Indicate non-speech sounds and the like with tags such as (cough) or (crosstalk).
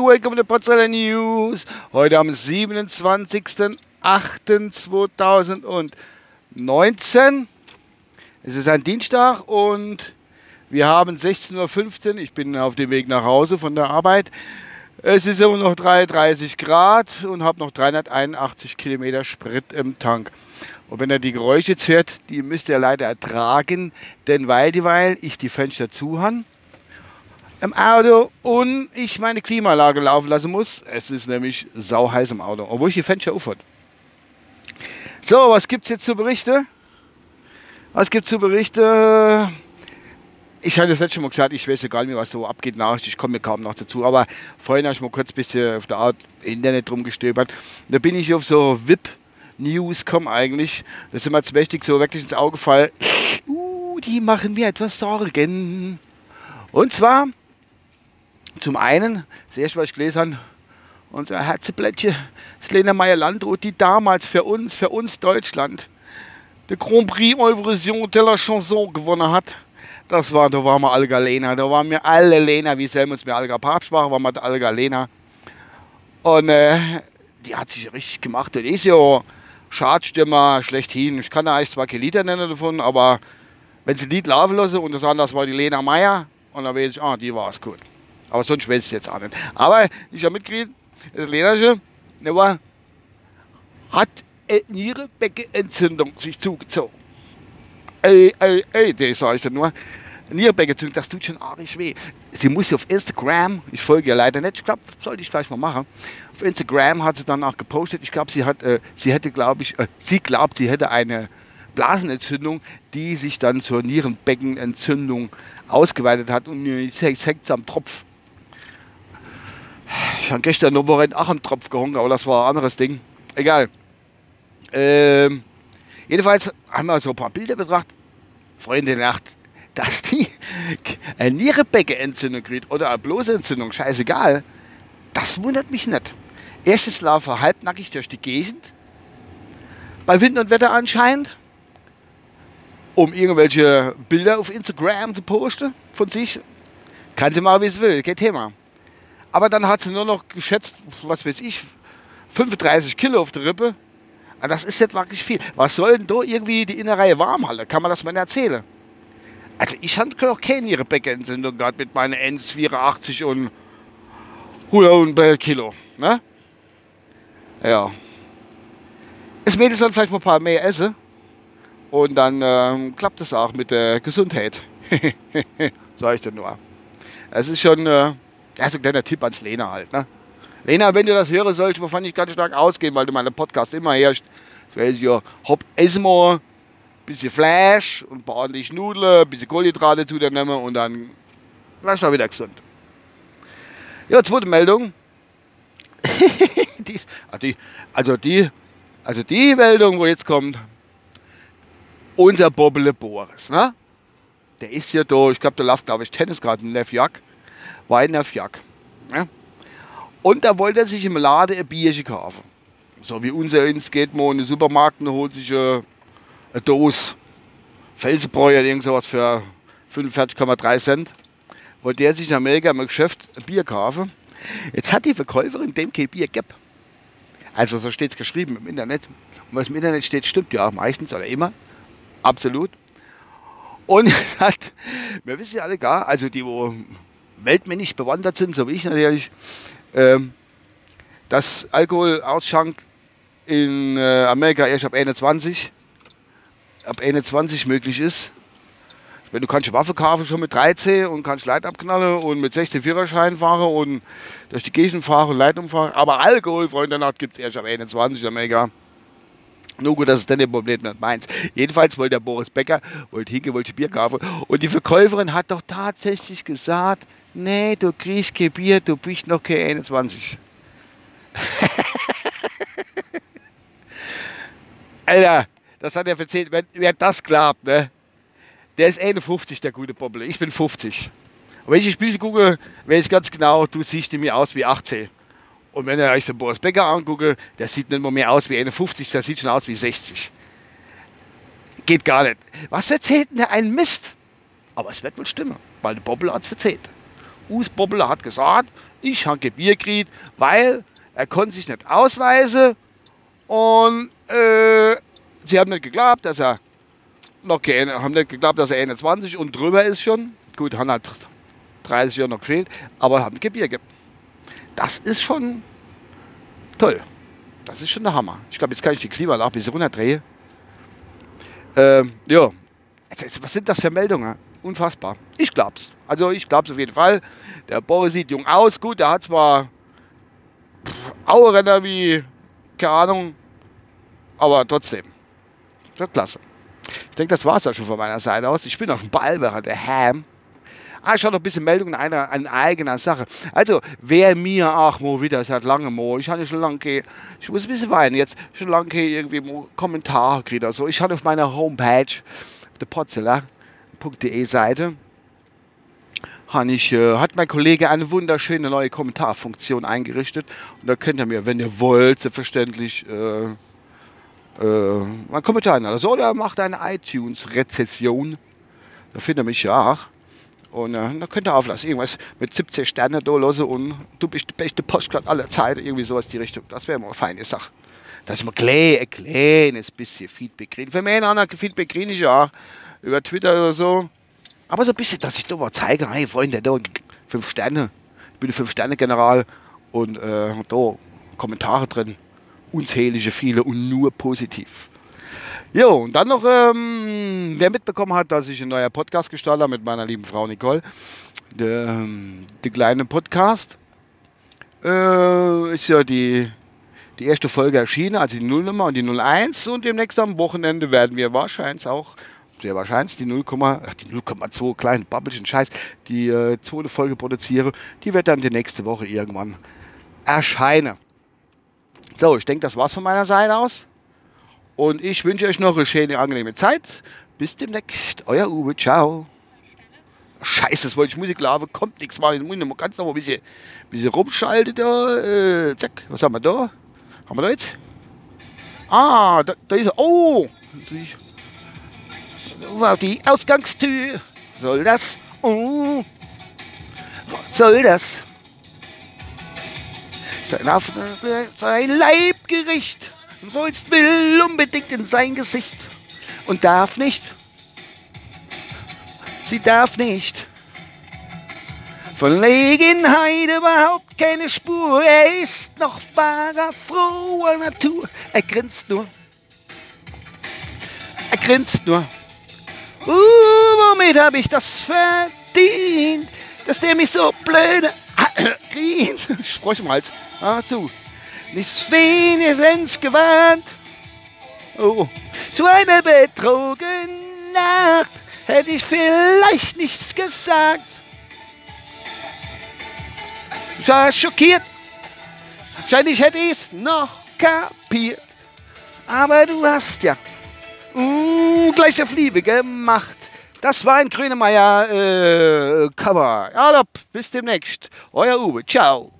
Welcome to Potsdamer News. Heute am 27.08.2019. Es ist ein Dienstag und wir haben 16.15 Uhr. Ich bin auf dem Weg nach Hause von der Arbeit. Es ist immer noch 33 Grad und habe noch 381 Kilometer Sprit im Tank. Und wenn ihr die Geräusche jetzt hört, die müsst ihr leider ertragen, denn weil dieweil ich die Fenster zu habe im Auto und ich meine Klimaanlage laufen lassen muss. Es ist nämlich sau heiß im Auto, obwohl ich die Fenster aufhat. So, was gibt es jetzt zu berichten? Was gibt es zu berichten? Ich habe das letzte Mal gesagt, ich weiß egal mehr, was so abgeht, Nachricht, ich komme mir kaum noch dazu. Aber vorhin habe ich mal kurz ein bisschen auf der Art Internet rumgestöbert. Da bin ich auf so VIP-News gekommen eigentlich. Das ist immer zu mächtig so wirklich ins Auge gefallen. Uh, die machen mir etwas Sorgen. Und zwar zum einen, das erste, was ich gelesen habe, unser Herzeblättchen, das Lena Meyer-Landrut, die damals für uns, für uns Deutschland, der Grand Prix Eurovision de la Chanson gewonnen hat. Das war, da waren wir alle Galena, da waren wir alle Lena, wie selber uns mir alle Papst waren, waren wir alle Galena. Und äh, die hat sich richtig gemacht. Und ist ja Schadstimme schlechthin. Ich kann da eigentlich zwar keine Lieder nennen davon, aber wenn sie ein Lied laufen lassen und das andere war die Lena Meyer, und dann weiß ich, ah, die war es gut. Aber sonst weiß ich jetzt auch nicht. Aber ich habe mitgekriegt, das Ledersche ne, hat eine Nierenbeckenentzündung sich zugezogen. Ey, ey, ey, das sage ich dir nur. Nierenbeckenentzündung, das tut schon arg weh. Sie muss auf Instagram, ich folge ihr leider nicht, ich glaube, sollte ich gleich mal machen. Auf Instagram hat sie dann auch gepostet, ich glaube, sie äh, sie hätte, glaube ich, äh, sie glaubt, sie hätte eine Blasenentzündung, die sich dann zur Nierenbeckenentzündung ausgeweitet hat und jetzt hängt am Tropf. Ich habe gestern noch einen Tropf gehungen, aber das war ein anderes Ding. Egal. Ähm, jedenfalls haben wir so ein paar Bilder betrachtet. Freunde Nacht, dass die (laughs) eine Nierenbeckenentzündung kriegt oder eine bloße Entzündung, scheißegal. Das wundert mich nicht. Erstes laufe halbnackig durch die Gegend. Bei Wind und Wetter anscheinend. Um irgendwelche Bilder auf Instagram zu posten von sich. Kann sie mal, wie sie will, kein Thema. Aber dann hat sie nur noch geschätzt, was weiß ich, 35 Kilo auf der Rippe. Ah, das ist nicht wirklich viel. Was soll denn da irgendwie die Innerei warm halten? Kann man das mal erzählen? Also ich hatte noch keine ihre Beckenentzündung gehabt mit meinen 1,84 und 100 Kilo. Ne? Ja. Das Mädel soll vielleicht mal ein paar mehr essen. Und dann ähm, klappt es auch mit der Gesundheit. (laughs) Sag ich dir nur. Es ist schon... Äh, das ist ein kleiner Tipp ans Lena halt. Ne? Lena, wenn du das hören sollst, wovon ich ganz stark ausgehen, weil du meinen Podcast immer herrscht, weiß ja, hab erstmal ein bisschen Fleisch und ein paar ordentliche Nudeln, ein bisschen Kohlenhydrate zu dir nehmen und dann bleibst du wieder gesund. Ja, zweite Meldung. (laughs) also, die, also, die, also die Meldung, wo jetzt kommt, unser Bobbele Boris, ne? Der ist ja da, ich glaube, der läuft, glaube ich, Tennis gerade in Lefjak war in der Fjak. Ja? Und da wollte er sich im Laden ein Bierchen kaufen. So wie unser ins geht man in den Supermarkt und holt sich eine, eine Dose Felsenbräu oder irgend für 45,3 Cent. Wollte er sich in Amerika im Geschäft ein Bier kaufen. Jetzt hat die Verkäuferin dem kein Bier gegeben. Also so steht es geschrieben im Internet. Und was im Internet steht, stimmt ja meistens oder immer. Absolut. Und (laughs) hat, wir wissen ja alle gar, also die, wo weltmännisch bewandert sind, so wie ich natürlich, ähm, dass Alkoholausschank in äh, Amerika erst ab 21, ab 21 möglich ist. Wenn du kannst Waffe kaufen schon mit 13 und kannst Leit abknallen und mit 16 Führerschein fahren und durch die Gegend fahren und Leit umfahren. Aber Alkohol, Freunde, gibt es erst ab 21 in Amerika. Nur gut, das ist dann das Problem nicht meins. Jedenfalls wollte der Boris Becker, wollte Hinke, wollte Bier kaufen. Und die Verkäuferin hat doch tatsächlich gesagt, nee, du kriegst kein Bier, du bist noch kein 21. (laughs) Alter, das hat er erzählt, wer, wer das glaubt, ne? Der ist 51, der gute Poppel. Ich bin 50. Und wenn ich die Spiele gucke, weiß ich ganz genau, du siehst mir aus wie 18. Und wenn ihr euch den Boris Becker anguckt, der sieht nicht mehr aus wie 51, der sieht schon aus wie 60. Geht gar nicht. Was erzählt denn der ein Mist? Aber es wird wohl stimmen, weil der Bobbler hat es verzählt. Us Bobbler hat gesagt, ich habe Bier gekriegt, weil er konnte sich nicht ausweisen und äh, sie haben nicht geglaubt, dass er noch keine, haben nicht geglaubt, dass er 21 und drüber ist schon. Gut, halt 30 Jahre noch gefehlt, aber haben gegeben. Das ist schon toll. Das ist schon der Hammer. Ich glaube, jetzt kann ich die Klimaanlage ein bisschen runterdrehen. Ähm, ja, was sind das für Meldungen? Unfassbar. Ich glaub's. Also ich glaub's auf jeden Fall. Der Boris sieht jung aus. Gut, der hat zwar Auerenner wie, keine Ahnung, aber trotzdem. Das klasse. Ich denke, das war's ja schon von meiner Seite aus. Ich bin auch ein Ballbecher, der Ham. Ah, ich habe noch ein bisschen Meldungen einer, einer eigener Sache. Also, wer mir auch mal wieder seit langem mal, ich hatte schon lange, ich muss ein bisschen weinen jetzt, schon lange irgendwie mal Kommentare gekriegt oder so. Ich hatte auf meiner Homepage, der Potzela.de Seite, ich, äh, hat mein Kollege eine wunderschöne neue Kommentarfunktion eingerichtet. Und da könnt ihr mir, wenn ihr wollt, selbstverständlich äh, äh, einen Kommentar hinterlassen. Oder macht eine iTunes-Rezession. Da findet ihr mich ja auch. Und äh, da könnt ihr auflassen. Irgendwas mit 17 Sternen da lassen und du bist der beste Postcard aller Zeiten. Irgendwie sowas die Richtung. Das wäre mal eine feine Sache. Dass wir klein, ein kleines bisschen Feedback kriegen. Für mich anderen Feedback kriege ich ja über Twitter oder so. Aber so ein bisschen, dass ich da mal zeige, hey Freunde, da fünf Sterne. Ich bin der Fünf-Sterne-General und äh, da Kommentare drin. Unzählige, viele und nur positiv. Jo, und dann noch, ähm, wer mitbekommen hat, dass ich ein neuer Podcast gestartet habe mit meiner lieben Frau Nicole. Der, ähm, der kleine Podcast äh, ist ja die, die erste Folge erschienen, also die Nullnummer und die 01. Und demnächst am Wochenende werden wir wahrscheinlich auch, sehr wahrscheinlich, die 0, ach, die 0,2 kleinen Babbelchen Scheiß, die äh, zweite Folge produzieren. Die wird dann die nächste Woche irgendwann erscheinen. So, ich denke, das war's von meiner Seite aus. Und ich wünsche euch noch eine schöne, angenehme Zeit. Bis demnächst. Euer Uwe. Ciao. Scheiße, das wollte ich Musik laden. Kommt nichts mal. Ich muss noch mal ein bisschen, bisschen rumschalten da. Äh, zack. Was haben wir da? Haben wir da jetzt? Ah, da, da ist er. Oh! War die Ausgangstür. Soll das? Oh! soll das? Sein, sein Leibgericht Wollst will unbedingt in sein Gesicht und darf nicht. Sie darf nicht. Von Legenheit überhaupt keine Spur. Er ist noch wahrer, froher Natur. Er grinst nur. Er grinst nur. Uh, womit hab ich das verdient, dass der mich so blöde (coughs) grient? Sprech mal, ah, zu nichts wenigstens gewarnt. Oh, zu einer betrogenen Nacht hätte ich vielleicht nichts gesagt. Ich war schockiert. Wahrscheinlich hätte ich es noch kapiert. Aber du hast ja uh, gleich auf Liebe gemacht. Das war ein Grönemeyer äh, bis demnächst. Euer Uwe. Ciao.